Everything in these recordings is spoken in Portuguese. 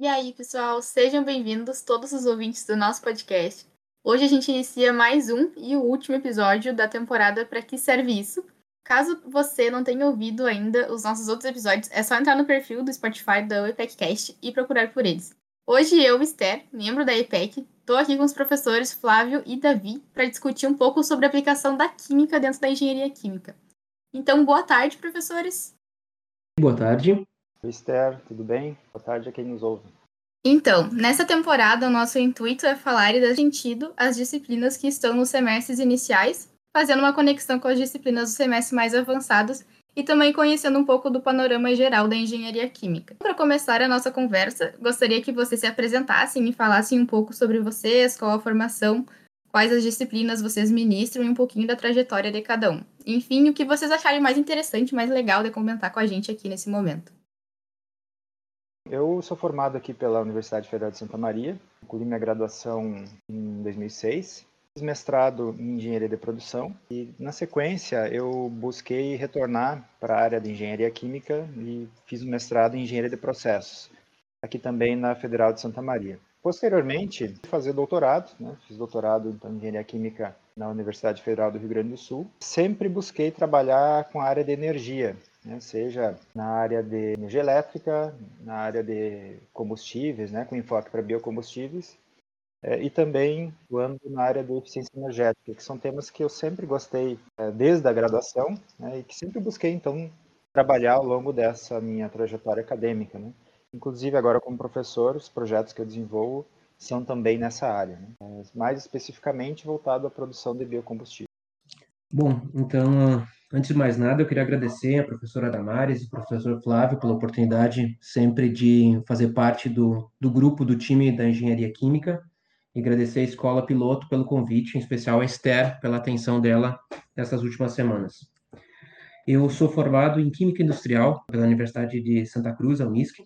E aí, pessoal, sejam bem-vindos todos os ouvintes do nosso podcast. Hoje a gente inicia mais um e o último episódio da temporada Para que serve isso? Caso você não tenha ouvido ainda os nossos outros episódios, é só entrar no perfil do Spotify da EPECcast e procurar por eles. Hoje eu, Esther, membro da EPEC, estou aqui com os professores Flávio e Davi para discutir um pouco sobre a aplicação da química dentro da engenharia química. Então, boa tarde, professores. Boa tarde. Esther, tudo bem? Boa tarde a quem nos ouve. Então, nessa temporada, o nosso intuito é falar e dar sentido às disciplinas que estão nos semestres iniciais, fazendo uma conexão com as disciplinas dos semestres mais avançados e também conhecendo um pouco do panorama geral da engenharia química. Para começar a nossa conversa, gostaria que vocês se apresentassem e falassem um pouco sobre vocês, qual a formação, quais as disciplinas vocês ministram e um pouquinho da trajetória de cada um. Enfim, o que vocês acharem mais interessante, mais legal de comentar com a gente aqui nesse momento. Eu sou formado aqui pela Universidade Federal de Santa Maria, concluí minha graduação em 2006, fiz mestrado em engenharia de produção e, na sequência, eu busquei retornar para a área de engenharia química e fiz um mestrado em engenharia de processos, aqui também na Federal de Santa Maria. Posteriormente, fazer doutorado, né? fiz doutorado então, em engenharia química na Universidade Federal do Rio Grande do Sul. Sempre busquei trabalhar com a área de energia, né, seja na área de energia elétrica, na área de combustíveis, né, com enfoque para biocombustíveis, é, e também atuando na área de eficiência energética, que são temas que eu sempre gostei é, desde a graduação né, e que sempre busquei, então, trabalhar ao longo dessa minha trajetória acadêmica. Né. Inclusive, agora como professor, os projetos que eu desenvolvo são também nessa área, né, mais especificamente voltado à produção de biocombustível. Bom, então Antes de mais nada, eu queria agradecer a professora Damares e o professor Flávio pela oportunidade sempre de fazer parte do, do grupo, do time da Engenharia Química, e agradecer a Escola Piloto pelo convite, em especial a Esther pela atenção dela nessas últimas semanas. Eu sou formado em Química Industrial pela Universidade de Santa Cruz, a Unisc.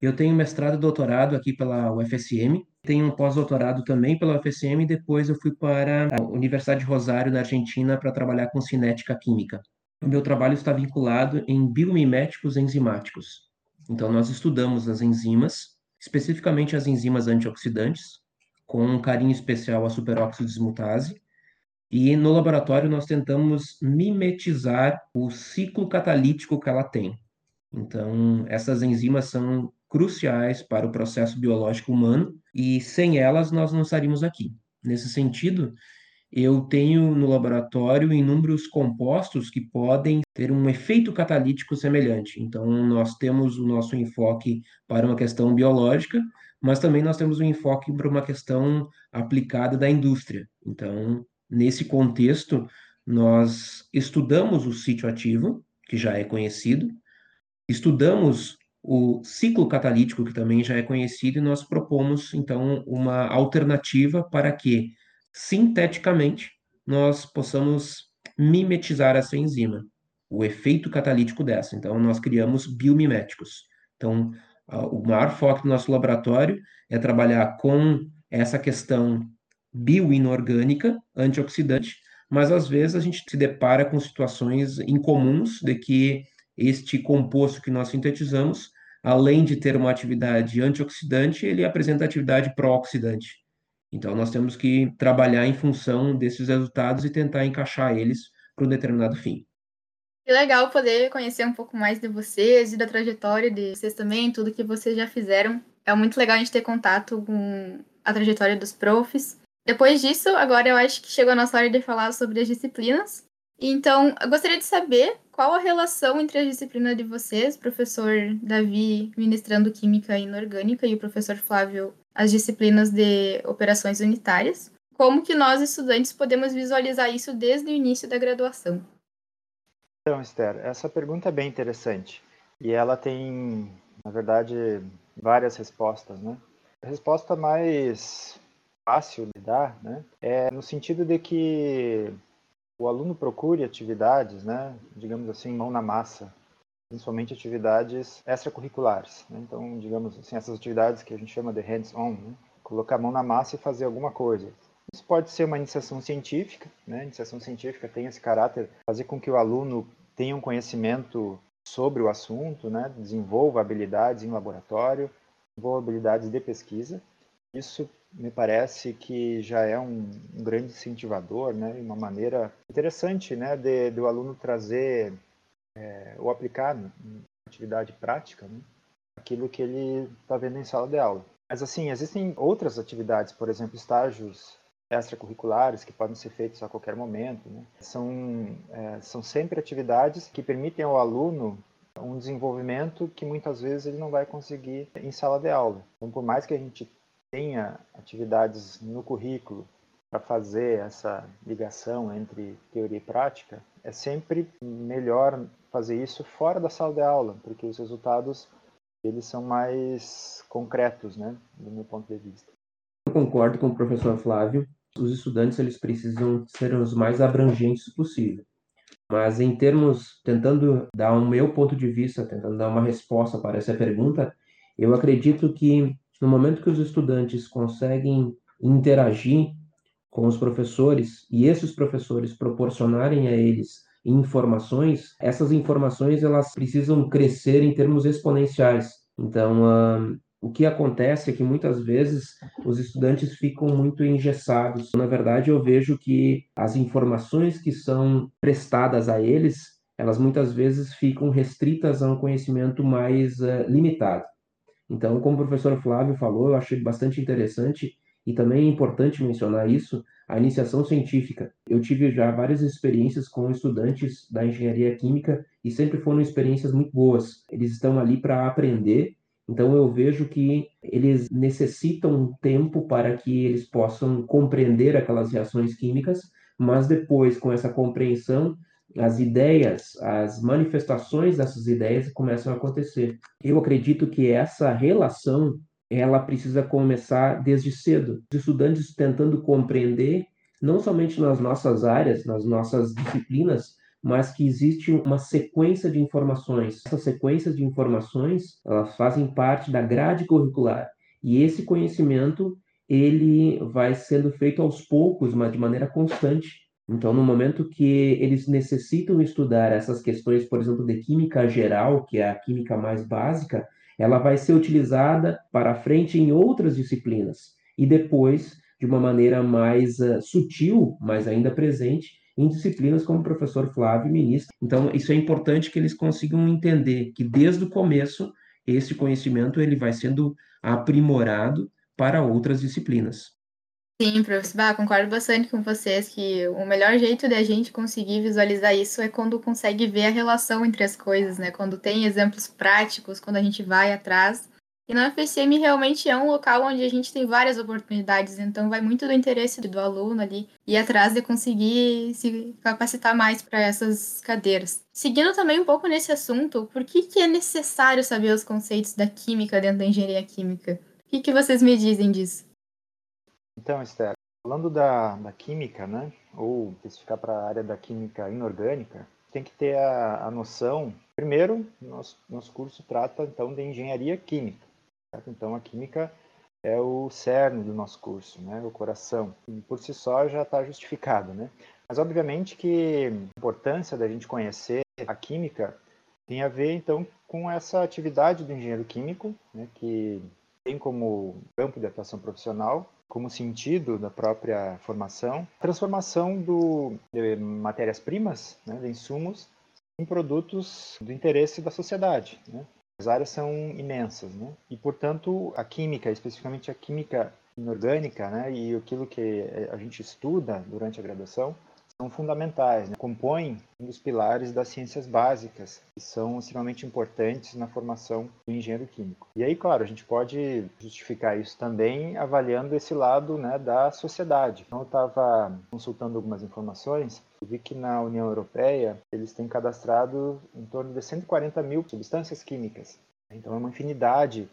Eu tenho mestrado e doutorado aqui pela UFSM, tenho um pós-doutorado também pela UFSM e depois eu fui para a Universidade de Rosário, na Argentina, para trabalhar com cinética química. O meu trabalho está vinculado em biomiméticos enzimáticos. Então, nós estudamos as enzimas, especificamente as enzimas antioxidantes, com um carinho especial à superóxido desmutase, e no laboratório nós tentamos mimetizar o ciclo catalítico que ela tem. Então, essas enzimas são cruciais para o processo biológico humano e sem elas nós não estaríamos aqui. Nesse sentido, eu tenho no laboratório inúmeros compostos que podem ter um efeito catalítico semelhante. Então, nós temos o nosso enfoque para uma questão biológica, mas também nós temos um enfoque para uma questão aplicada da indústria. Então, nesse contexto, nós estudamos o sítio ativo, que já é conhecido, estudamos o ciclo catalítico, que também já é conhecido, e nós propomos, então, uma alternativa para que, sinteticamente, nós possamos mimetizar essa enzima, o efeito catalítico dessa. Então, nós criamos biomiméticos. Então, o maior foco do nosso laboratório é trabalhar com essa questão bioinorgânica, antioxidante, mas às vezes a gente se depara com situações incomuns de que este composto que nós sintetizamos, além de ter uma atividade antioxidante, ele apresenta atividade pró-oxidante. Então, nós temos que trabalhar em função desses resultados e tentar encaixar eles para um determinado fim. Que legal poder conhecer um pouco mais de vocês e da trajetória de vocês também, tudo que vocês já fizeram. É muito legal a gente ter contato com a trajetória dos profs. Depois disso, agora eu acho que chegou a nossa hora de falar sobre as disciplinas. Então, eu gostaria de saber qual a relação entre a disciplina de vocês, professor Davi ministrando Química Inorgânica e o professor Flávio as disciplinas de operações unitárias. Como que nós, estudantes, podemos visualizar isso desde o início da graduação? Então, Esther, essa pergunta é bem interessante. E ela tem, na verdade, várias respostas, né? A resposta mais fácil de dar, né, é no sentido de que o aluno procure atividades, né, digamos assim, mão na massa, principalmente atividades extracurriculares. Né? Então, digamos assim, essas atividades que a gente chama de hands-on, né? colocar a mão na massa e fazer alguma coisa. Isso pode ser uma iniciação científica, né? A iniciação científica tem esse caráter, fazer com que o aluno tenha um conhecimento sobre o assunto, né? Desenvolva habilidades em laboratório desenvolvam habilidades de pesquisa. Isso me parece que já é um, um grande incentivador, né, uma maneira interessante né, de, de o aluno trazer é, ou aplicar em atividade prática né, aquilo que ele está vendo em sala de aula. Mas assim, existem outras atividades, por exemplo, estágios extracurriculares que podem ser feitos a qualquer momento. Né? São, é, são sempre atividades que permitem ao aluno um desenvolvimento que muitas vezes ele não vai conseguir em sala de aula. Então, por mais que a gente tenha atividades no currículo para fazer essa ligação entre teoria e prática, é sempre melhor fazer isso fora da sala de aula, porque os resultados eles são mais concretos, né, do meu ponto de vista. Eu concordo com o professor Flávio. Os estudantes eles precisam ser os mais abrangentes possível. Mas em termos, tentando dar o um meu ponto de vista, tentando dar uma resposta para essa pergunta, eu acredito que no momento que os estudantes conseguem interagir com os professores e esses professores proporcionarem a eles informações, essas informações elas precisam crescer em termos exponenciais. Então, uh, o que acontece é que muitas vezes os estudantes ficam muito engessados. Na verdade, eu vejo que as informações que são prestadas a eles, elas muitas vezes ficam restritas a um conhecimento mais uh, limitado. Então, como o professor Flávio falou, eu achei bastante interessante e também é importante mencionar isso, a iniciação científica. Eu tive já várias experiências com estudantes da engenharia química e sempre foram experiências muito boas. Eles estão ali para aprender, então eu vejo que eles necessitam um tempo para que eles possam compreender aquelas reações químicas, mas depois, com essa compreensão, as ideias, as manifestações dessas ideias começam a acontecer. Eu acredito que essa relação ela precisa começar desde cedo. Os estudantes tentando compreender não somente nas nossas áreas, nas nossas disciplinas, mas que existe uma sequência de informações. Essas sequências de informações, elas fazem parte da grade curricular. E esse conhecimento, ele vai sendo feito aos poucos, mas de maneira constante. Então, no momento que eles necessitam estudar essas questões, por exemplo, de química geral, que é a química mais básica, ela vai ser utilizada para frente em outras disciplinas e depois, de uma maneira mais uh, sutil, mas ainda presente, em disciplinas como o professor Flávio ministra. Então, isso é importante que eles consigam entender que desde o começo esse conhecimento ele vai sendo aprimorado para outras disciplinas. Sim, professor, bah, concordo bastante com vocês que o melhor jeito da gente conseguir visualizar isso é quando consegue ver a relação entre as coisas, né? Quando tem exemplos práticos, quando a gente vai atrás. E no FCM realmente é um local onde a gente tem várias oportunidades, então vai muito do interesse do aluno ali ir atrás de conseguir se capacitar mais para essas cadeiras. Seguindo também um pouco nesse assunto, por que, que é necessário saber os conceitos da química dentro da engenharia química? O que, que vocês me dizem disso? Então, Esther, falando da, da química, né, ou especificar para a área da química inorgânica, tem que ter a, a noção. Primeiro, nosso, nosso curso trata então de engenharia química. Certo? Então, a química é o cerne do nosso curso, né, o coração. E por si só já está justificado, né? Mas obviamente que a importância da gente conhecer a química tem a ver então com essa atividade do engenheiro químico, né, que tem como campo de atuação profissional como sentido da própria formação, transformação do, de matérias-primas, né, de insumos, em produtos do interesse da sociedade. Né? As áreas são imensas, né? e, portanto, a química, especificamente a química inorgânica, né, e aquilo que a gente estuda durante a graduação, são fundamentais, né? compõem um dos pilares das ciências básicas, que são extremamente importantes na formação do engenheiro químico. E aí, claro, a gente pode justificar isso também avaliando esse lado né, da sociedade. Então, eu estava consultando algumas informações e vi que na União Europeia eles têm cadastrado em torno de 140 mil substâncias químicas. Então, é uma infinidade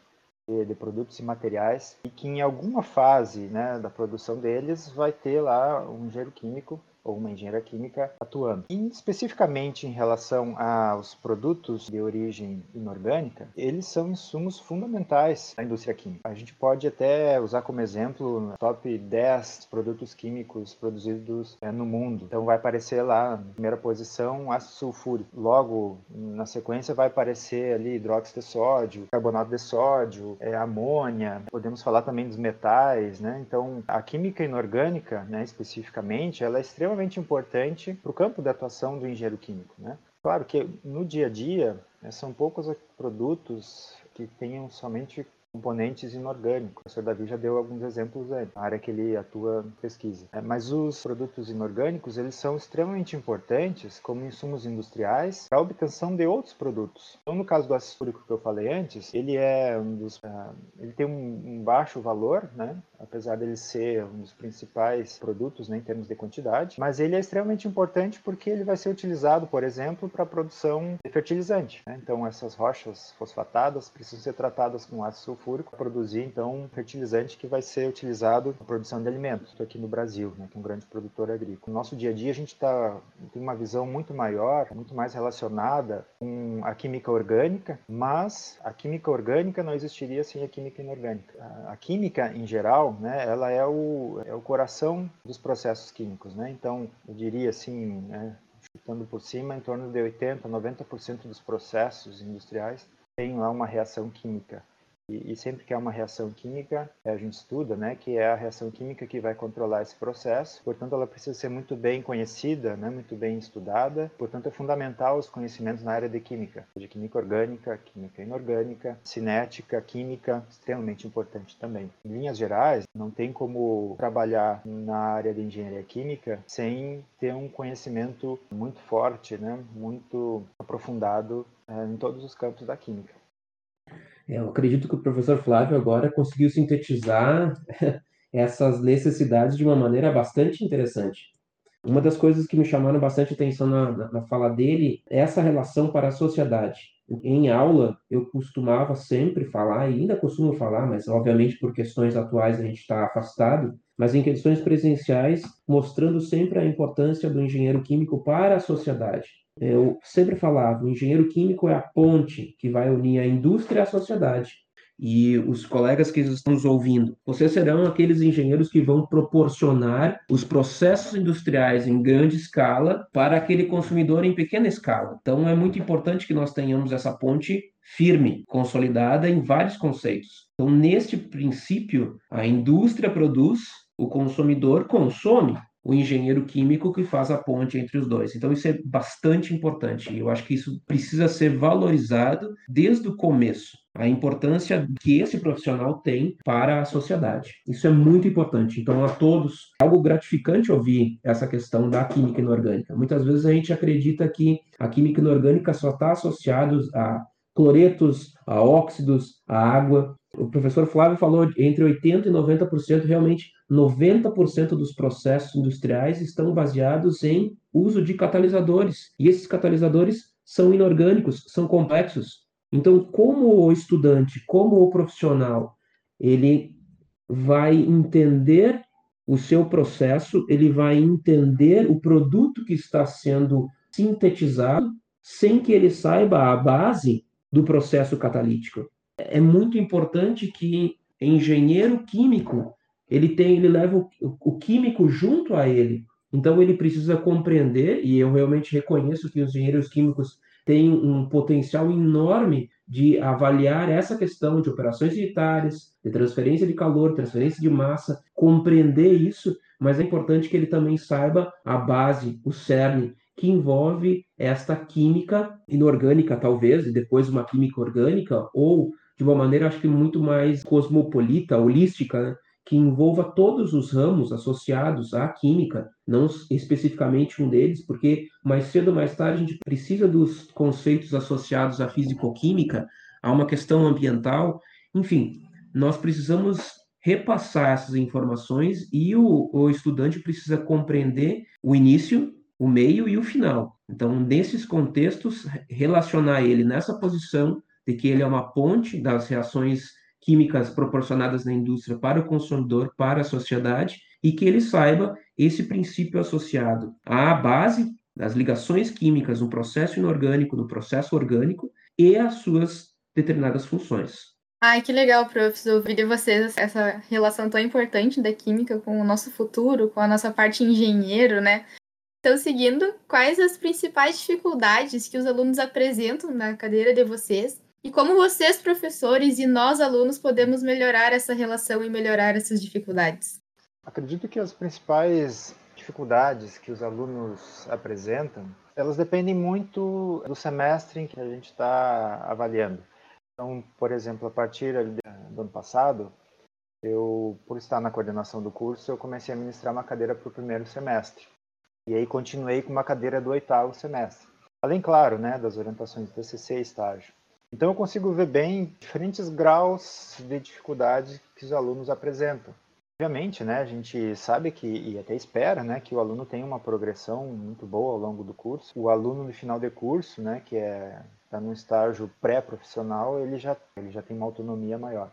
de, de produtos e materiais e que em alguma fase né, da produção deles vai ter lá um engenheiro químico ou uma engenharia química atuando. E especificamente em relação aos produtos de origem inorgânica, eles são insumos fundamentais da indústria química. A gente pode até usar como exemplo top 10 produtos químicos produzidos é, no mundo. Então vai aparecer lá, na primeira posição, ácido sulfúrico. Logo, na sequência, vai aparecer ali hidróxido de sódio, carbonato de sódio, é, amônia. Podemos falar também dos metais, né? Então, a química inorgânica, né, especificamente, ela é extremamente importante para o campo de atuação do engenheiro químico, né? Claro que no dia a dia né, são poucos produtos que tenham somente componentes inorgânicos. O professor Davi já deu alguns exemplos aí, na área que ele atua pesquisa. É, mas os produtos inorgânicos, eles são extremamente importantes como insumos industriais para a obtenção de outros produtos. Então, no caso do ácido que eu falei antes, ele é um dos, uh, ele tem um, baixo valor, né? Apesar dele ser um dos principais produtos né, em termos de quantidade, mas ele é extremamente importante porque ele vai ser utilizado, por exemplo, para a produção de fertilizante. Né? Então, essas rochas fosfatadas precisam ser tratadas com ácido sulfúrico para produzir então um fertilizante que vai ser utilizado na produção de alimentos. Estou aqui no Brasil, né, que é um grande produtor agrícola. No nosso dia a dia a gente tá, tem uma visão muito maior, muito mais relacionada com a química orgânica, mas a química orgânica não existiria sem a química inorgânica. A química em geral, né, ela é o, é o coração dos processos químicos, né? Então eu diria assim, né, chutando por cima, em torno de 80, 90% dos processos industriais tem lá uma reação química. E, e, sempre que há uma reação química, é, a gente estuda, né, que é a reação química que vai controlar esse processo. Portanto, ela precisa ser muito bem conhecida, né, muito bem estudada. Portanto, é fundamental os conhecimentos na área de química, de química orgânica, química inorgânica, cinética, química, extremamente importante também. Em linhas gerais, não tem como trabalhar na área de engenharia química sem ter um conhecimento muito forte, né, muito aprofundado é, em todos os campos da química. Eu acredito que o professor Flávio agora conseguiu sintetizar essas necessidades de uma maneira bastante interessante. Uma das coisas que me chamaram bastante atenção na, na, na fala dele é essa relação para a sociedade. Em aula, eu costumava sempre falar, e ainda costumo falar, mas obviamente por questões atuais a gente está afastado, mas em questões presenciais, mostrando sempre a importância do engenheiro químico para a sociedade. Eu sempre falava, o engenheiro químico é a ponte que vai unir a indústria à sociedade e os colegas que estão nos ouvindo, vocês serão aqueles engenheiros que vão proporcionar os processos industriais em grande escala para aquele consumidor em pequena escala. Então, é muito importante que nós tenhamos essa ponte firme, consolidada em vários conceitos. Então, neste princípio, a indústria produz, o consumidor consome o engenheiro químico que faz a ponte entre os dois. Então, isso é bastante importante. Eu acho que isso precisa ser valorizado desde o começo. A importância que esse profissional tem para a sociedade. Isso é muito importante. Então, a todos, é algo gratificante ouvir essa questão da química inorgânica. Muitas vezes a gente acredita que a química inorgânica só está associada a cloretos, a óxidos, a água. O professor Flávio falou entre 80% e 90%, realmente 90% dos processos industriais estão baseados em uso de catalisadores. E esses catalisadores são inorgânicos, são complexos. Então, como o estudante, como o profissional, ele vai entender o seu processo, ele vai entender o produto que está sendo sintetizado, sem que ele saiba a base do processo catalítico. É muito importante que engenheiro químico ele tem, ele leva o, o químico junto a ele. Então ele precisa compreender, e eu realmente reconheço que os engenheiros químicos têm um potencial enorme de avaliar essa questão de operações unitárias, de transferência de calor, transferência de massa, compreender isso, mas é importante que ele também saiba a base, o cerne, que envolve esta química inorgânica, talvez, e depois uma química orgânica, ou de uma maneira, acho que muito mais cosmopolita, holística, né? Que envolva todos os ramos associados à química, não especificamente um deles, porque mais cedo ou mais tarde a gente precisa dos conceitos associados à físico-química, a uma questão ambiental, enfim, nós precisamos repassar essas informações e o, o estudante precisa compreender o início, o meio e o final. Então, nesses contextos, relacionar ele nessa posição de que ele é uma ponte das reações químicas proporcionadas na indústria para o consumidor, para a sociedade, e que ele saiba esse princípio associado à base das ligações químicas no processo inorgânico, no processo orgânico e as suas determinadas funções. Ai, que legal, professor, ouvir de vocês essa relação tão importante da química com o nosso futuro, com a nossa parte engenheiro, né? Então, seguindo, quais as principais dificuldades que os alunos apresentam na cadeira de vocês e como vocês, professores, e nós, alunos, podemos melhorar essa relação e melhorar essas dificuldades? Acredito que as principais dificuldades que os alunos apresentam, elas dependem muito do semestre em que a gente está avaliando. Então, por exemplo, a partir do ano passado, eu, por estar na coordenação do curso, eu comecei a ministrar uma cadeira para o primeiro semestre. E aí continuei com uma cadeira do oitavo semestre. Além, claro, né, das orientações de TCC e estágio. Então eu consigo ver bem diferentes graus de dificuldade que os alunos apresentam. Obviamente, né, a gente sabe que e até espera, né, que o aluno tenha uma progressão muito boa ao longo do curso. O aluno no final de curso, né, que é está num estágio pré-profissional, ele já ele já tem uma autonomia maior.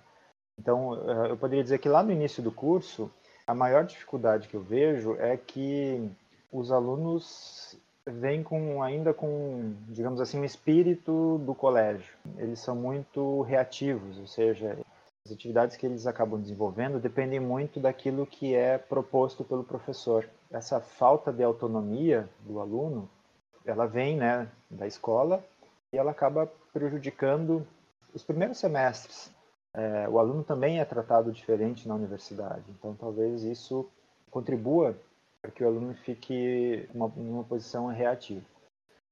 Então, eh, eu poderia dizer que lá no início do curso, a maior dificuldade que eu vejo é que os alunos vêm com ainda com, digamos assim, o espírito do colégio. Eles são muito reativos, ou seja, as atividades que eles acabam desenvolvendo dependem muito daquilo que é proposto pelo professor. Essa falta de autonomia do aluno, ela vem, né, da escola e ela acaba prejudicando os primeiros semestres. É, o aluno também é tratado diferente na universidade, então talvez isso contribua para que o aluno fique uma, numa posição reativa.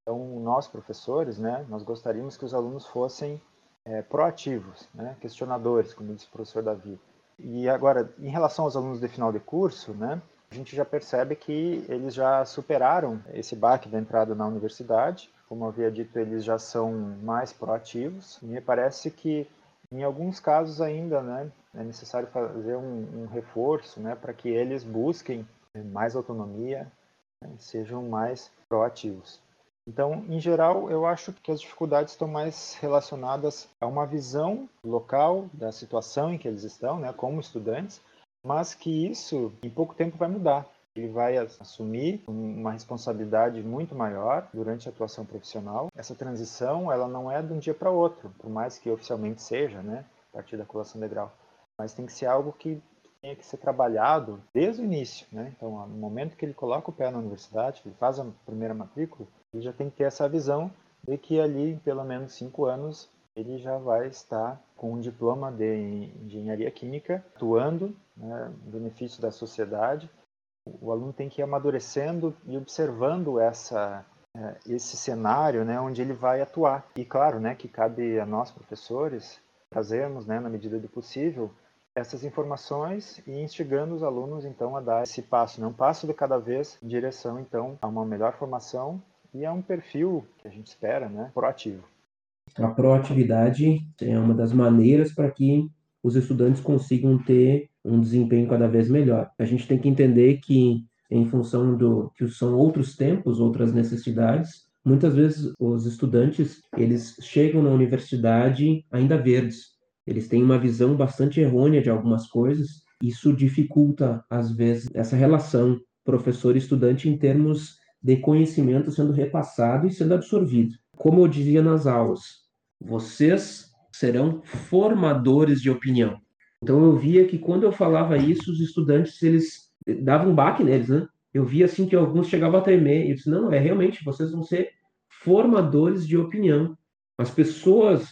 Então, nós, professores, né, nós gostaríamos que os alunos fossem é, proativos, né, questionadores, como disse o professor Davi. E agora, em relação aos alunos de final de curso, né, a gente já percebe que eles já superaram esse baque da entrada na universidade. Como havia dito, eles já são mais proativos. E me parece que, em alguns casos ainda, né, é necessário fazer um, um reforço né, para que eles busquem mais autonomia, né, sejam mais proativos. Então, em geral, eu acho que as dificuldades estão mais relacionadas a uma visão local da situação em que eles estão, né, como estudantes, mas que isso em pouco tempo vai mudar. Ele vai assumir uma responsabilidade muito maior durante a atuação profissional. Essa transição, ela não é de um dia para outro, por mais que oficialmente seja, né, a partir da colação de grau, mas tem que ser algo que tenha que ser trabalhado desde o início, né? Então, no momento que ele coloca o pé na universidade, ele faz a primeira matrícula, ele já tem que ter essa visão de que ali, pelo menos cinco anos, ele já vai estar com um diploma de engenharia química, atuando, né, em benefício da sociedade. O aluno tem que ir amadurecendo e observando essa é, esse cenário, né, onde ele vai atuar. E claro, né, que cabe a nós professores fazermos, né, na medida do possível, essas informações e instigando os alunos então a dar esse passo, né? um passo de cada vez em direção então a uma melhor formação e a um perfil que a gente espera, né, proativo. A proatividade é uma das maneiras para que os estudantes consigam ter um desempenho cada vez melhor. A gente tem que entender que em função do que são outros tempos, outras necessidades, muitas vezes os estudantes eles chegam na universidade ainda verdes, eles têm uma visão bastante errônea de algumas coisas. Isso dificulta, às vezes, essa relação professor-estudante em termos de conhecimento sendo repassado e sendo absorvido. Como eu dizia nas aulas, vocês serão formadores de opinião. Então eu via que quando eu falava isso, os estudantes eles davam um baque neles, né? Eu via assim que alguns chegavam a tremer eu disse, não, é realmente, vocês vão ser formadores de opinião. As pessoas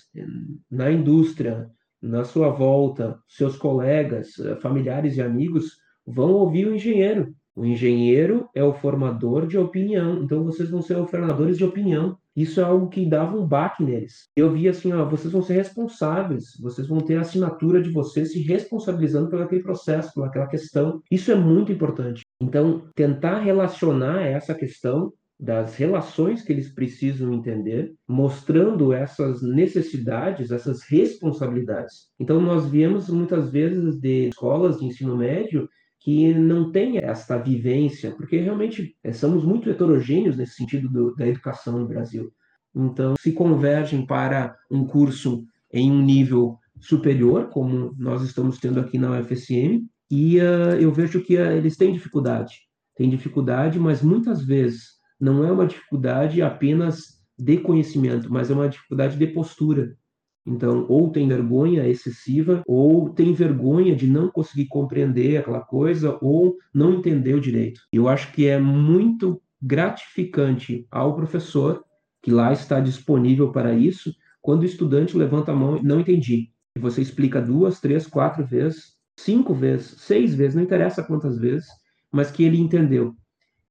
na indústria, na sua volta, seus colegas, eh, familiares e amigos vão ouvir o engenheiro. O engenheiro é o formador de opinião, então vocês vão ser formadores de opinião. Isso é algo que dava um baque neles. Eu vi assim, ó, vocês vão ser responsáveis, vocês vão ter a assinatura de vocês se responsabilizando pelo aquele processo, pelaquela questão. Isso é muito importante. Então, tentar relacionar essa questão das relações que eles precisam entender, mostrando essas necessidades, essas responsabilidades. Então, nós viemos muitas vezes de escolas de ensino médio que não têm esta vivência, porque realmente é, somos muito heterogêneos nesse sentido do, da educação no Brasil. Então, se convergem para um curso em um nível superior, como nós estamos tendo aqui na UFSM, e uh, eu vejo que uh, eles têm dificuldade. Têm dificuldade, mas muitas vezes não é uma dificuldade apenas de conhecimento, mas é uma dificuldade de postura. Então, ou tem vergonha excessiva, ou tem vergonha de não conseguir compreender aquela coisa, ou não entender o direito. Eu acho que é muito gratificante ao professor, que lá está disponível para isso, quando o estudante levanta a mão e não entendi. E você explica duas, três, quatro vezes, cinco vezes, seis vezes, não interessa quantas vezes, mas que ele entendeu.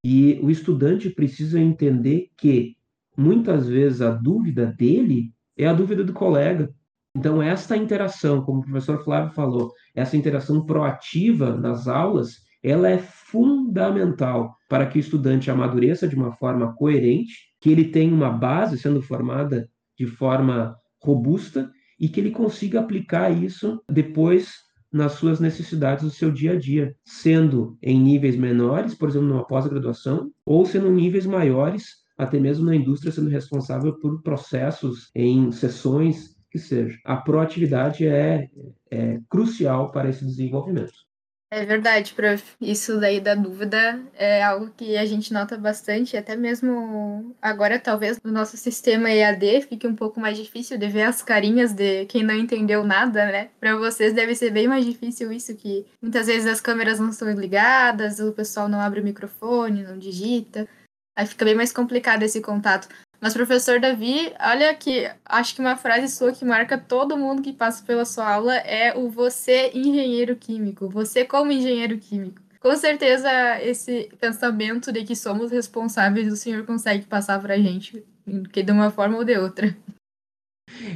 E o estudante precisa entender que muitas vezes a dúvida dele é a dúvida do colega. Então, esta interação, como o professor Flávio falou, essa interação proativa nas aulas, ela é fundamental para que o estudante amadureça de uma forma coerente, que ele tenha uma base sendo formada de forma robusta e que ele consiga aplicar isso depois nas suas necessidades do seu dia a dia, sendo em níveis menores, por exemplo, numa pós-graduação, ou sendo em níveis maiores, até mesmo na indústria, sendo responsável por processos em sessões que seja. A proatividade é, é crucial para esse desenvolvimento. É verdade, prof. Isso daí da dúvida é algo que a gente nota bastante, até mesmo agora, talvez no nosso sistema EAD fique um pouco mais difícil de ver as carinhas de quem não entendeu nada, né? Para vocês deve ser bem mais difícil isso, que muitas vezes as câmeras não estão ligadas, o pessoal não abre o microfone, não digita. Aí fica bem mais complicado esse contato. Mas, professor Davi, olha que acho que uma frase sua que marca todo mundo que passa pela sua aula é o você engenheiro químico, você como engenheiro químico. Com certeza esse pensamento de que somos responsáveis o senhor consegue passar para a gente, que de uma forma ou de outra.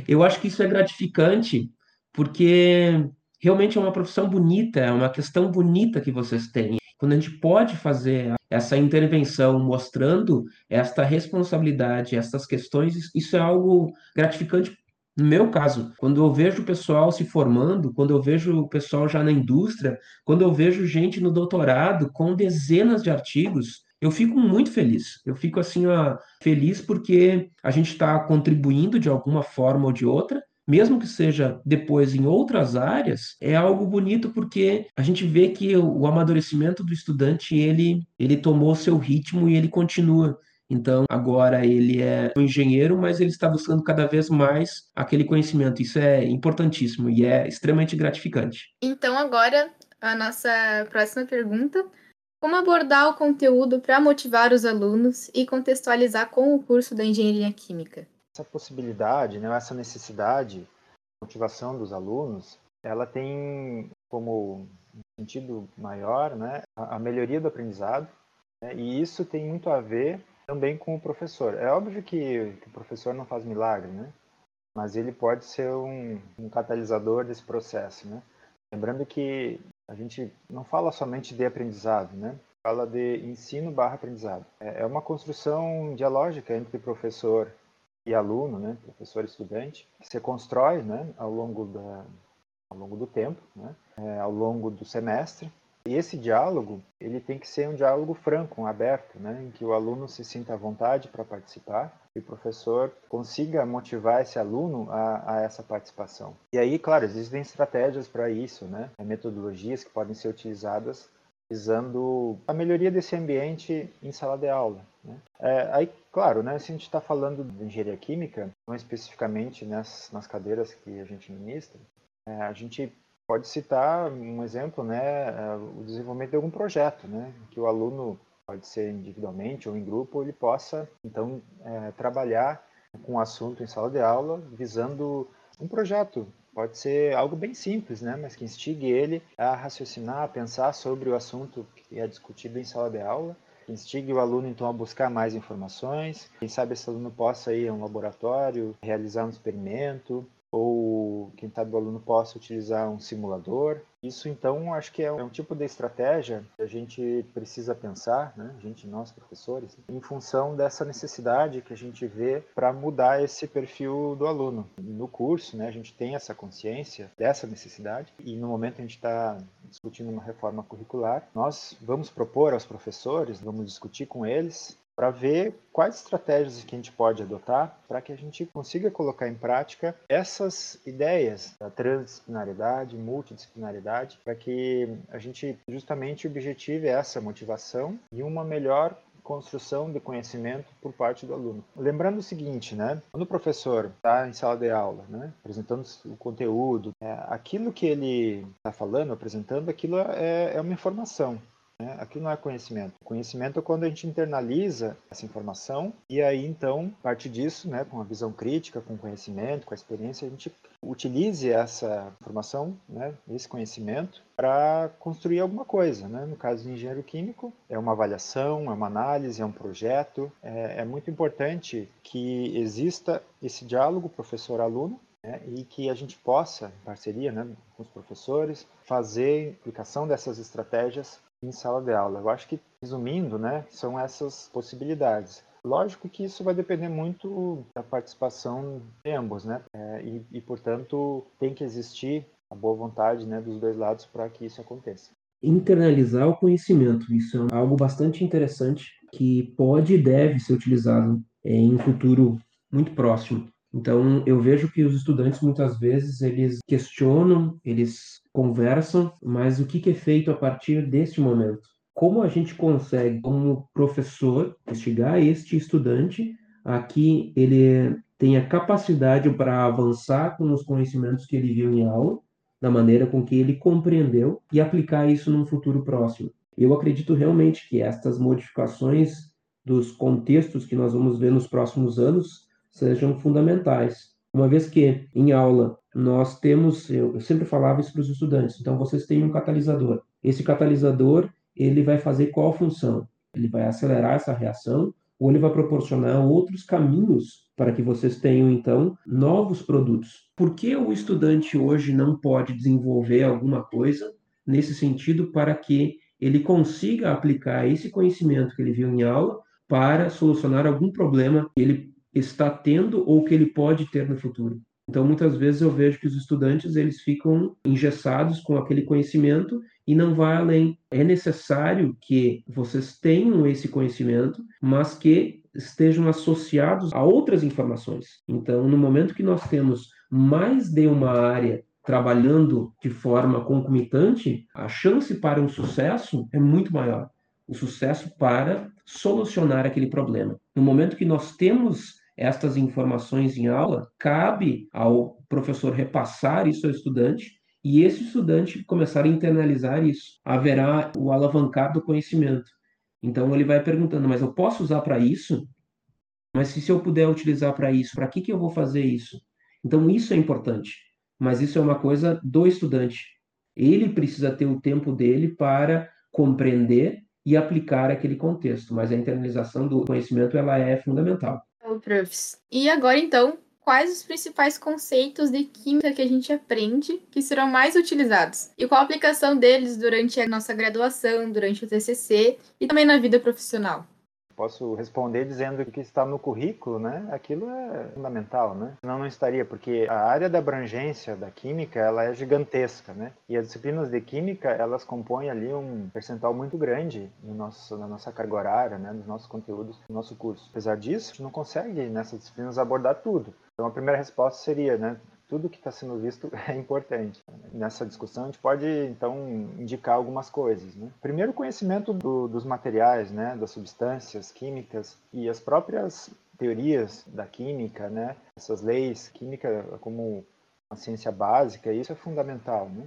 Eu acho que isso é gratificante, porque realmente é uma profissão bonita, é uma questão bonita que vocês têm quando a gente pode fazer essa intervenção mostrando esta responsabilidade, essas questões, isso é algo gratificante. No meu caso, quando eu vejo o pessoal se formando, quando eu vejo o pessoal já na indústria, quando eu vejo gente no doutorado com dezenas de artigos, eu fico muito feliz. Eu fico assim, ó, feliz porque a gente está contribuindo de alguma forma ou de outra mesmo que seja depois em outras áreas, é algo bonito porque a gente vê que o, amadurecimento do estudante ele, ele tomou seu ritmo e ele continua. Então, agora ele é um engenheiro, mas ele está buscando cada vez mais aquele conhecimento. Isso é importantíssimo e é extremamente gratificante. Então, agora, a nossa próxima pergunta. Como abordar o conteúdo para motivar os alunos e contextualizar com o curso da Engenharia Química? Essa possibilidade, né, essa necessidade, motivação dos alunos, ela tem como sentido maior né, a, melhoria do aprendizado, né, e isso tem muito a ver também com o professor. É óbvio que, que o professor não faz milagre, né, mas ele pode ser um, um catalisador desse processo. Né. Lembrando que a gente não fala somente de aprendizado, né, fala de ensino barra aprendizado. É, é uma construção dialógica entre professor e aluno, né, professor e estudante, se constrói né, ao, longo da, ao longo do tempo, né, é, ao longo do semestre. E esse diálogo ele tem que ser um diálogo franco, um aberto, né, em que o aluno se sinta à vontade para participar e o professor consiga motivar esse aluno a, a, essa participação. E aí, claro, existem estratégias para isso, né, metodologias que podem ser utilizadas visando a melhoria desse ambiente em sala de aula. Né? É, aí, claro, né, se a gente está falando de engenharia química, não especificamente nas, nas cadeiras que a gente ministra, é, a gente pode citar um exemplo, né, é, o desenvolvimento de algum projeto, né, que o aluno pode ser individualmente ou em grupo, ele possa então é, trabalhar com o assunto em sala de aula visando um projeto Pode ser algo bem simples, né? mas que instigue ele a raciocinar, a pensar sobre o assunto que é discutido em sala de aula, que instigue o aluno então a buscar mais informações. Quem sabe esse aluno possa ir a um laboratório, realizar um experimento, ou quem sabe o aluno possa utilizar um simulador. Isso então acho que é um tipo de estratégia que a gente precisa pensar, né? a gente, nós professores, em função dessa necessidade que a gente vê para mudar esse perfil do aluno. No curso, né, a gente tem essa consciência dessa necessidade e no momento a gente está discutindo uma reforma curricular, nós vamos propor aos professores, vamos discutir com eles para ver quais estratégias que a gente pode adotar para que a gente consiga colocar em prática essas ideias da transdisciplinaridade, multidisciplinaridade, para que a gente justamente objetive essa motivação e uma melhor construção de conhecimento por parte do aluno. Lembrando o seguinte, né? Quando o professor está em sala de aula, né, apresentando o conteúdo, é, aquilo que ele está falando, apresentando, aquilo é, é uma informação. Né? Aquilo não é conhecimento. Conhecimento é quando a gente internaliza essa informação e aí então, a partir disso, né, com a visão crítica, com o conhecimento, com a experiência, a gente utilize essa informação, né, esse conhecimento para construir alguma coisa. Né? No caso do engenheiro químico, é uma avaliação, é uma análise, é um projeto. É, é muito importante que exista esse diálogo professor-aluno né, e que a gente possa, em parceria né, com os professores, fazer aplicação dessas estratégias em sala de aula. Eu acho que, resumindo, né, são essas possibilidades. Lógico que isso vai depender muito da participação de ambos, né? É, e, e, portanto, tem que existir a boa vontade né, dos dois lados para que isso aconteça. Internalizar o conhecimento, isso é algo bastante interessante que pode e deve ser utilizado em um futuro muito próximo. Então, eu vejo que os estudantes muitas vezes eles questionam, eles conversam, mas o que é feito a partir deste momento? Como a gente consegue, como professor, instigar este estudante a que ele tenha capacidade para avançar com os conhecimentos que ele viu em aula, da maneira com que ele compreendeu e aplicar isso num futuro próximo? Eu acredito realmente que estas modificações dos contextos que nós vamos ver nos próximos anos sejam fundamentais. Uma vez que em aula nós temos, eu, sempre falava isso para os estudantes, então vocês têm um catalisador. Esse catalisador, ele vai fazer qual função? Ele vai acelerar essa reação ou ele vai proporcionar outros caminhos para que vocês tenham então novos produtos. Por que o estudante hoje não pode desenvolver alguma coisa nesse sentido para que ele consiga aplicar esse conhecimento que ele viu em aula para solucionar algum problema que ele está tendo ou que ele pode ter no futuro. Então, muitas vezes eu vejo que os estudantes eles ficam engessados com aquele conhecimento e não vai além. É necessário que vocês tenham esse conhecimento, mas que estejam associados a outras informações. Então, no momento que nós temos mais de uma área trabalhando de forma concomitante, a chance para um sucesso é muito maior. O sucesso para solucionar aquele problema. No momento que nós temos estas informações em aula, cabe ao professor repassar isso ao estudante e esse estudante começar a internalizar isso. Haverá o alavancar do conhecimento. Então ele vai perguntando, mas eu posso usar para isso? Mas se, se eu puder utilizar para isso, para que, que eu vou fazer isso? Então isso é importante. Mas isso é uma coisa do estudante. Ele precisa ter o tempo dele para compreender e aplicar aquele contexto, mas a internalização do conhecimento ela é fundamental. E agora, então, quais os principais conceitos de química que a gente aprende que serão mais utilizados? E qual a aplicação deles durante a nossa graduação, durante o TCC e também na vida profissional? Posso responder dizendo que está no currículo, né? Aquilo é fundamental, né? Senão não estaria, porque a área da abrangência da química, ela é gigantesca, né? E as disciplinas de química, elas compõem ali um percentual muito grande no nosso, na nossa carga horária, né? Nos nossos conteúdos, no nosso curso. Apesar disso, a gente não consegue nessas disciplinas abordar tudo. Então a primeira resposta seria, né? Tudo que está sendo visto é importante. Nessa discussão, a gente pode, então, indicar algumas coisas. Né? Primeiro, conhecimento do, dos materiais, né? das substâncias químicas e as próprias teorias da química, né? essas leis, química como uma ciência básica, isso é fundamental. Né?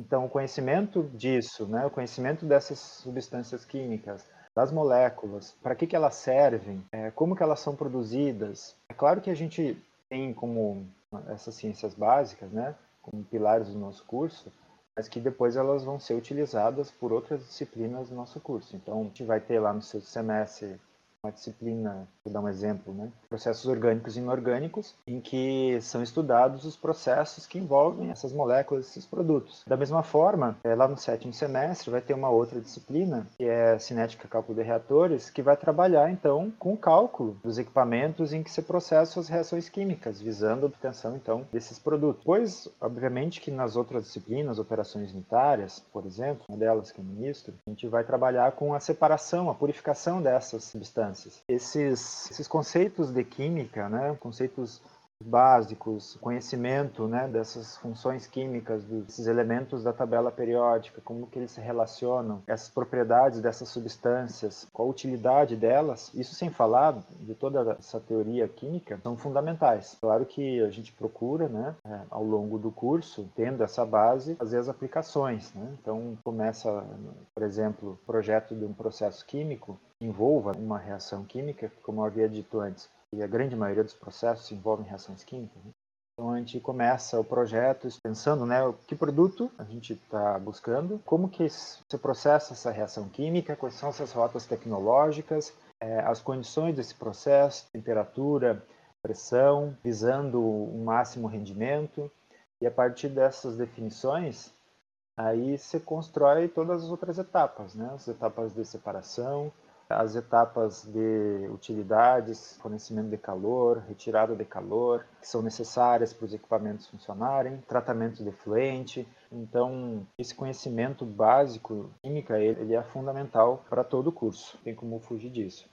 Então, o conhecimento disso, né? o conhecimento dessas substâncias químicas, das moléculas, para que, que elas servem, é, como que elas são produzidas. É claro que a gente tem como essas ciências básicas, né, como pilares do nosso curso, mas que depois elas vão ser utilizadas por outras disciplinas do nosso curso. Então, a gente vai ter lá no seu semestre uma disciplina, vou dar um exemplo, né? processos orgânicos e inorgânicos, em que são estudados os processos que envolvem essas moléculas, esses produtos. Da mesma forma, é, lá no sétimo semestre vai ter uma outra disciplina, que é cinética cálculo de reatores, que vai trabalhar então com o cálculo dos equipamentos em que se processam as reações químicas, visando a obtenção então desses produtos. Pois, obviamente que nas outras disciplinas, operações unitárias, por exemplo, uma delas que é ministro, a gente vai trabalhar com a separação, a purificação dessas substâncias substâncias. Esses, esses conceitos de química, né, conceitos básicos, conhecimento né, dessas funções químicas, desses elementos da tabela periódica, como que eles se relacionam, essas propriedades dessas substâncias, qual a utilidade delas, isso sem falar de toda essa teoria química, são fundamentais. Claro que a gente procura, né, é, ao longo do curso, tendo essa base, fazer as aplicações. Né? Então, começa, por exemplo, projeto de um processo químico, envolva uma reação química, como eu havia dito antes, e a grande maioria dos processos envolvem reações químicas. Né? Então a gente começa o projeto pensando, né, que produto a gente está buscando, como que se processa essa reação química, quais são essas rotas tecnológicas, é, as condições desse processo, temperatura, pressão, visando um máximo rendimento. E a partir dessas definições, aí você constrói todas as outras etapas, né? As etapas de separação, as etapas de utilidades, fornecimento de calor, retirada de calor, que são necessárias para os equipamentos funcionarem, tratamento de fluente. Então, esse conhecimento básico química ele é fundamental para todo o curso. Tem como fugir disso.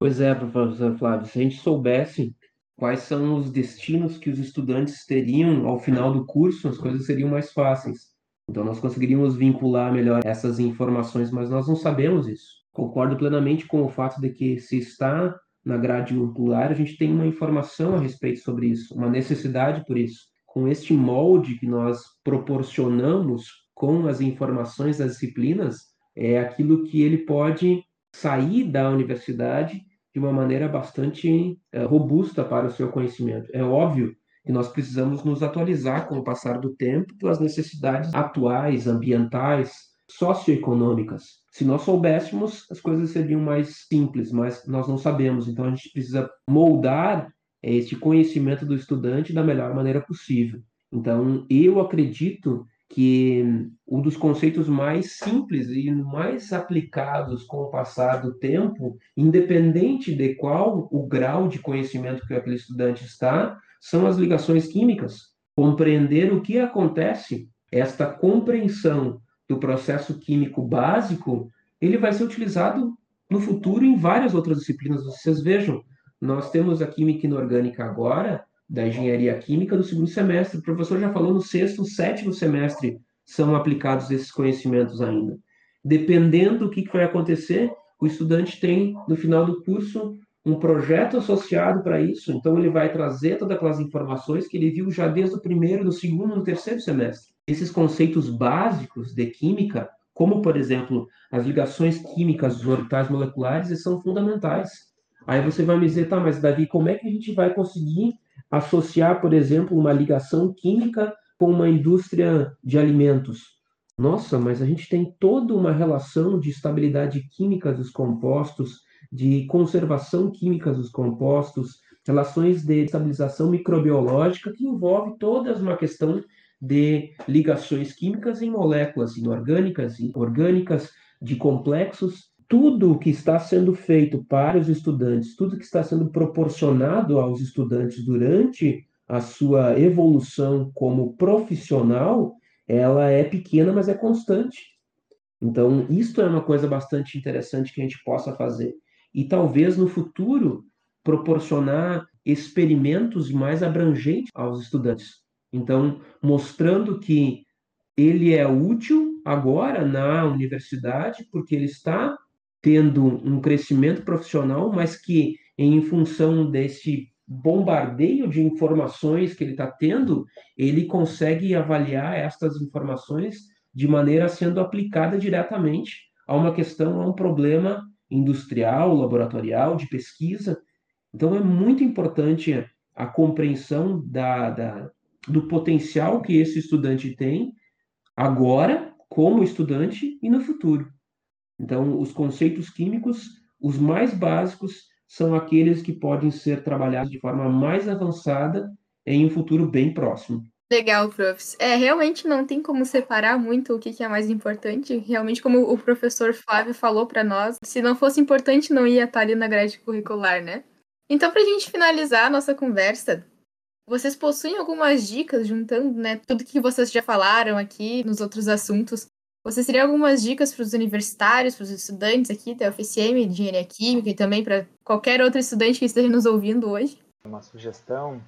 Pois é, professor Flávio, se a gente soubesse quais são os destinos que os estudantes teriam ao final do curso, as coisas seriam mais fáceis. Então, nós conseguiríamos vincular melhor essas informações, mas nós não sabemos isso. Concordo plenamente com o fato de que se está na grade curricular, a gente tem uma informação a respeito sobre isso, uma necessidade por isso. Com este molde que nós proporcionamos com as informações das disciplinas, é aquilo que ele pode sair da universidade de uma maneira bastante é, robusta para o seu conhecimento. É óbvio que nós precisamos nos atualizar com o passar do tempo pelas necessidades atuais, ambientais, socioeconômicas. Se nós soubéssemos, as coisas seriam mais simples, mas nós não sabemos. Então a gente precisa moldar este conhecimento do estudante da melhor maneira possível. Então eu acredito que um dos conceitos mais simples e mais aplicados com o passar do tempo, independente de qual o grau de conhecimento que aquele estudante está, são as ligações químicas. Compreender o que acontece, esta compreensão do processo químico básico, ele vai ser utilizado no futuro em várias outras disciplinas. Vocês vejam, nós temos a química inorgânica agora, da engenharia química do segundo semestre. O professor já falou no sexto, sétimo semestre são aplicados esses conhecimentos ainda. Dependendo do que vai acontecer, o estudante tem, no final do curso, um projeto associado para isso. Então, ele vai trazer todas aquelas informações que ele viu já desde o primeiro, no segundo, no terceiro semestre esses conceitos básicos de química, como, por exemplo, as ligações químicas dos orbitais moleculares, são fundamentais. Aí você vai me dizer, tá, mas Davi, como é que a gente vai conseguir associar, por exemplo, uma ligação química com uma indústria de alimentos? Nossa, mas a gente tem toda uma relação de estabilidade química dos compostos, de conservação química dos compostos, relações de estabilização microbiológica que envolve toda uma questão de ligações químicas em moléculas inorgânicas e orgânicas, de complexos. Tudo que está sendo feito para os estudantes, tudo que está sendo proporcionado aos estudantes durante a sua evolução como profissional, ela é pequena, mas é constante. Então, isto é uma coisa bastante interessante que a gente possa fazer. E talvez no futuro proporcionar experimentos mais abrangentes aos estudantes. Então, mostrando que ele é útil agora na universidade, porque ele está tendo um crescimento profissional, mas que, em função desse bombardeio de informações que ele está tendo, ele consegue avaliar estas informações de maneira sendo aplicada diretamente a uma questão, a um problema industrial, laboratorial, de pesquisa. Então, é muito importante a compreensão da, da, do potencial que esse estudante tem agora, como estudante, e no futuro. Então, os conceitos químicos, os mais básicos, são aqueles que podem ser trabalhados de forma mais avançada em um futuro bem próximo. Legal, profs. É, realmente não tem como separar muito o que é mais importante. Realmente, como o professor Flávio falou para nós, se não fosse importante, não ia estar ali na grade curricular, né? Então, para a gente finalizar a nossa conversa, vocês possuem algumas dicas, juntando né, tudo que vocês já falaram aqui nos outros assuntos, Você teria algumas dicas para os universitários, para os estudantes aqui da UFSM, de Engenharia Química e também para qualquer outro estudante que esteja nos ouvindo hoje? Uma sugestão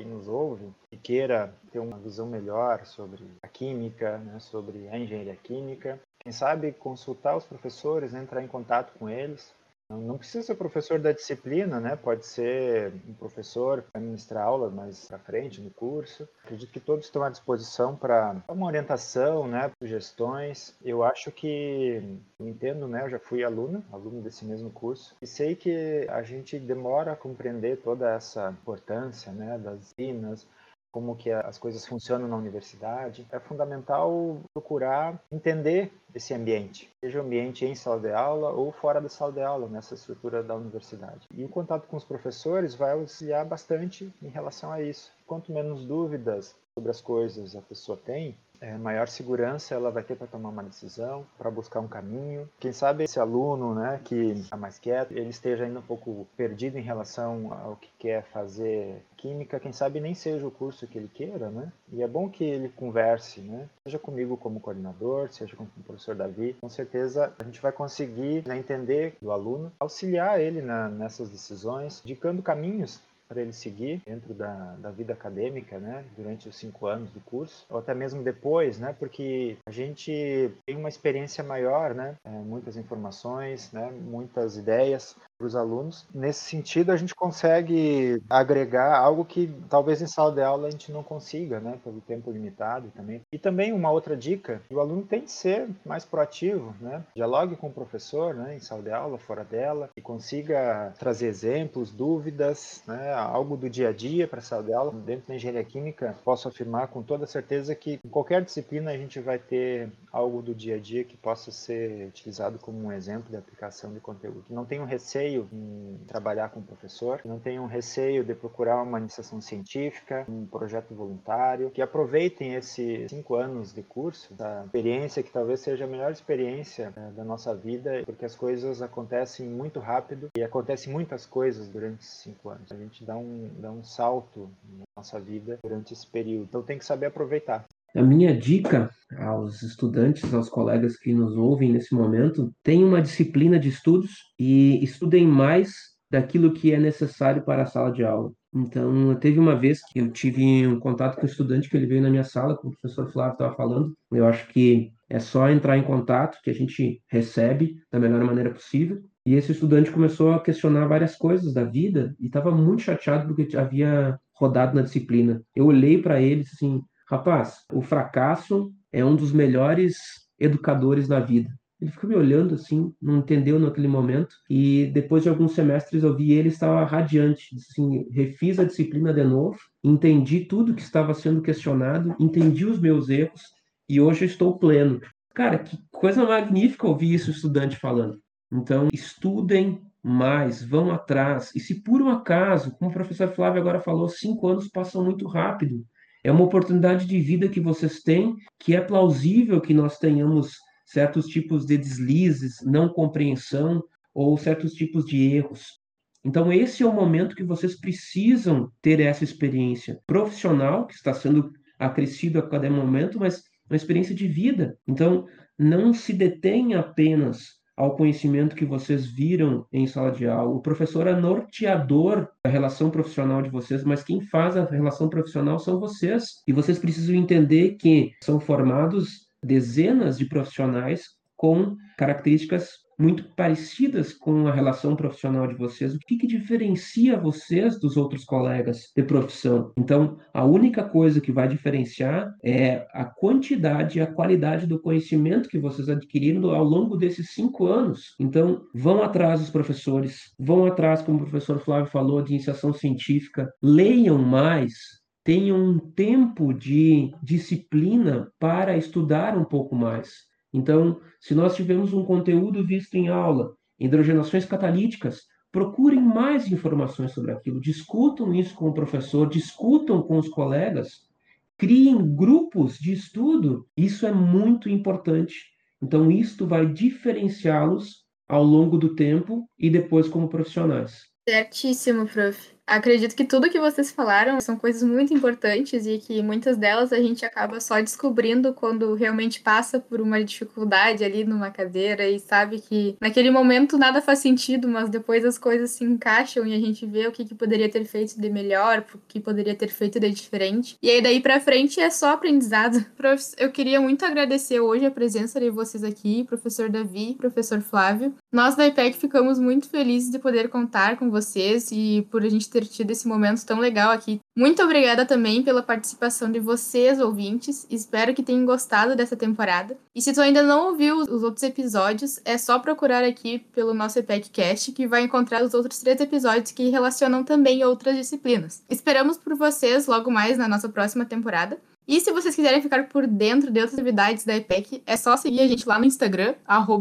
quem nos ouve e queira ter uma visão melhor sobre a química, né, sobre a engenharia química, quem sabe consultar os professores, né, entrar em contato com eles, não precisa ser professor da disciplina, né? Pode ser um professor para ministrar aula mais para frente no curso. Acredito que todos estão à disposição para uma orientação, né? Sugestões. Eu acho que, eu entendo, né? Eu já fui aluno, aluno desse mesmo curso, e sei que a gente demora a compreender toda essa importância, né? Das disciplinas, como que as coisas funcionam na universidade. É fundamental procurar entender esse ambiente, seja o ambiente em sala de aula ou fora da sala de aula, nessa estrutura da universidade. E o contato com os professores vai auxiliar bastante em relação a isso. Quanto menos dúvidas sobre as coisas a pessoa tem, é, maior segurança ela vai ter para tomar uma decisão, para buscar um caminho. Quem sabe esse aluno, né, que está mais quieto, ele esteja ainda um pouco perdido em relação ao que quer fazer química, quem sabe nem seja o curso que ele queira, né? E é bom que ele converse, né? Seja comigo como coordenador, seja com o professor Davi. Com certeza a gente vai conseguir né, entender do aluno, auxiliar ele na, nessas decisões, indicando caminhos para ele seguir dentro da, da vida acadêmica, né, durante os cinco anos do curso, ou até mesmo depois, né, porque a gente tem uma experiência maior, né, é, muitas informações, né, muitas ideias, para os alunos. Nesse sentido, a gente consegue agregar algo que talvez em sala de aula a gente não consiga, né, pelo tempo limitado também. E também uma outra dica, o aluno tem que ser mais proativo, né? Dialogue com o professor, né, em sala de aula, fora dela, e consiga trazer exemplos, dúvidas, né, algo do dia a dia para a sala de aula. Dentro da engenharia química, posso afirmar com toda certeza que em qualquer disciplina a gente vai ter algo do dia a dia que possa ser utilizado como um exemplo de aplicação de conteúdo. Não tenho receio receio em trabalhar com o professor, não tenham receio de procurar uma iniciação científica, um projeto voluntário, que aproveitem esses cinco anos de curso, essa experiência que talvez seja a melhor experiência né, da nossa vida, porque as coisas acontecem muito rápido e acontecem muitas coisas durante esses cinco anos. A gente dá um, dá um salto na nossa vida durante esse período, então tem que saber aproveitar. A minha dica aos estudantes, aos colegas que nos ouvem nesse momento, tenham uma disciplina de estudos e estudem mais daquilo que é necessário para a sala de aula. Então, teve uma vez que eu tive um contato com um estudante que ele veio na minha sala, como o professor Flávio estava falando. Eu acho que é só entrar em contato que a gente recebe da melhor maneira possível. E esse estudante começou a questionar várias coisas da vida e estava muito chateado porque havia rodado na disciplina. Eu olhei para ele assim, Rapaz, o fracasso é um dos melhores educadores da vida. Ele ficou me olhando assim, não entendeu naquele momento. E depois de alguns semestres eu vi ele estava radiante. Assim, refiz a disciplina de novo, entendi tudo que estava sendo questionado, entendi os meus erros e hoje eu estou pleno. Cara, que coisa magnífica ouvir isso estudante falando. Então, estudem mais, vão atrás. E se por um acaso, como o professor Flávio agora falou, cinco anos passam muito rápido. É uma oportunidade de vida que vocês têm, que é plausível que nós tenhamos certos tipos de deslizes, não compreensão ou certos tipos de erros. Então, esse é o momento que vocês precisam ter essa experiência profissional, que está sendo acrescido a cada momento, mas uma experiência de vida. Então, não se detenha apenas ao conhecimento que vocês viram em sala de aula. O professor é norteador da relação profissional de vocês, mas quem faz a relação profissional são vocês. E vocês precisam entender que são formados dezenas de profissionais com características muito parecidas com a relação profissional de vocês. O que, que diferencia vocês dos outros colegas de profissão? Então, a única coisa que vai diferenciar é a quantidade e a qualidade do conhecimento que vocês adquiriram ao longo desses cinco anos. Então, vão atrás dos professores, vão atrás, como o professor Flávio falou, de iniciação científica, leiam mais, tenham um tempo de disciplina para estudar um pouco mais. Então, se nós tivermos um conteúdo visto em aula, hidrogenações catalíticas, procurem mais informações sobre aquilo, discutam isso com o professor, discutam com os colegas, criem grupos de estudo. Isso é muito importante. Então, isto vai diferenciá-los ao longo do tempo e depois como profissionais. Certíssimo, prof. Acredito que tudo que vocês falaram são coisas muito importantes e que muitas delas a gente acaba só descobrindo quando realmente passa por uma dificuldade ali numa cadeira e sabe que naquele momento nada faz sentido, mas depois as coisas se encaixam e a gente vê o que, que poderia ter feito de melhor, o que poderia ter feito de diferente. E aí daí para frente é só aprendizado. Eu queria muito agradecer hoje a presença de vocês aqui, professor Davi, professor Flávio. Nós da IPEC ficamos muito felizes de poder contar com vocês e por a gente ter tido esse momento tão legal aqui. Muito obrigada também pela participação de vocês, ouvintes. Espero que tenham gostado dessa temporada. E se tu ainda não ouviu os outros episódios, é só procurar aqui pelo nosso EPECcast que vai encontrar os outros três episódios que relacionam também outras disciplinas. Esperamos por vocês logo mais na nossa próxima temporada. E se vocês quiserem ficar por dentro de outras atividades da EPEC, é só seguir a gente lá no Instagram,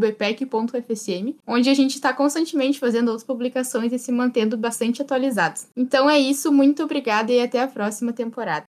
epec.fsm, onde a gente está constantemente fazendo outras publicações e se mantendo bastante atualizados. Então é isso, muito obrigada e até a próxima temporada.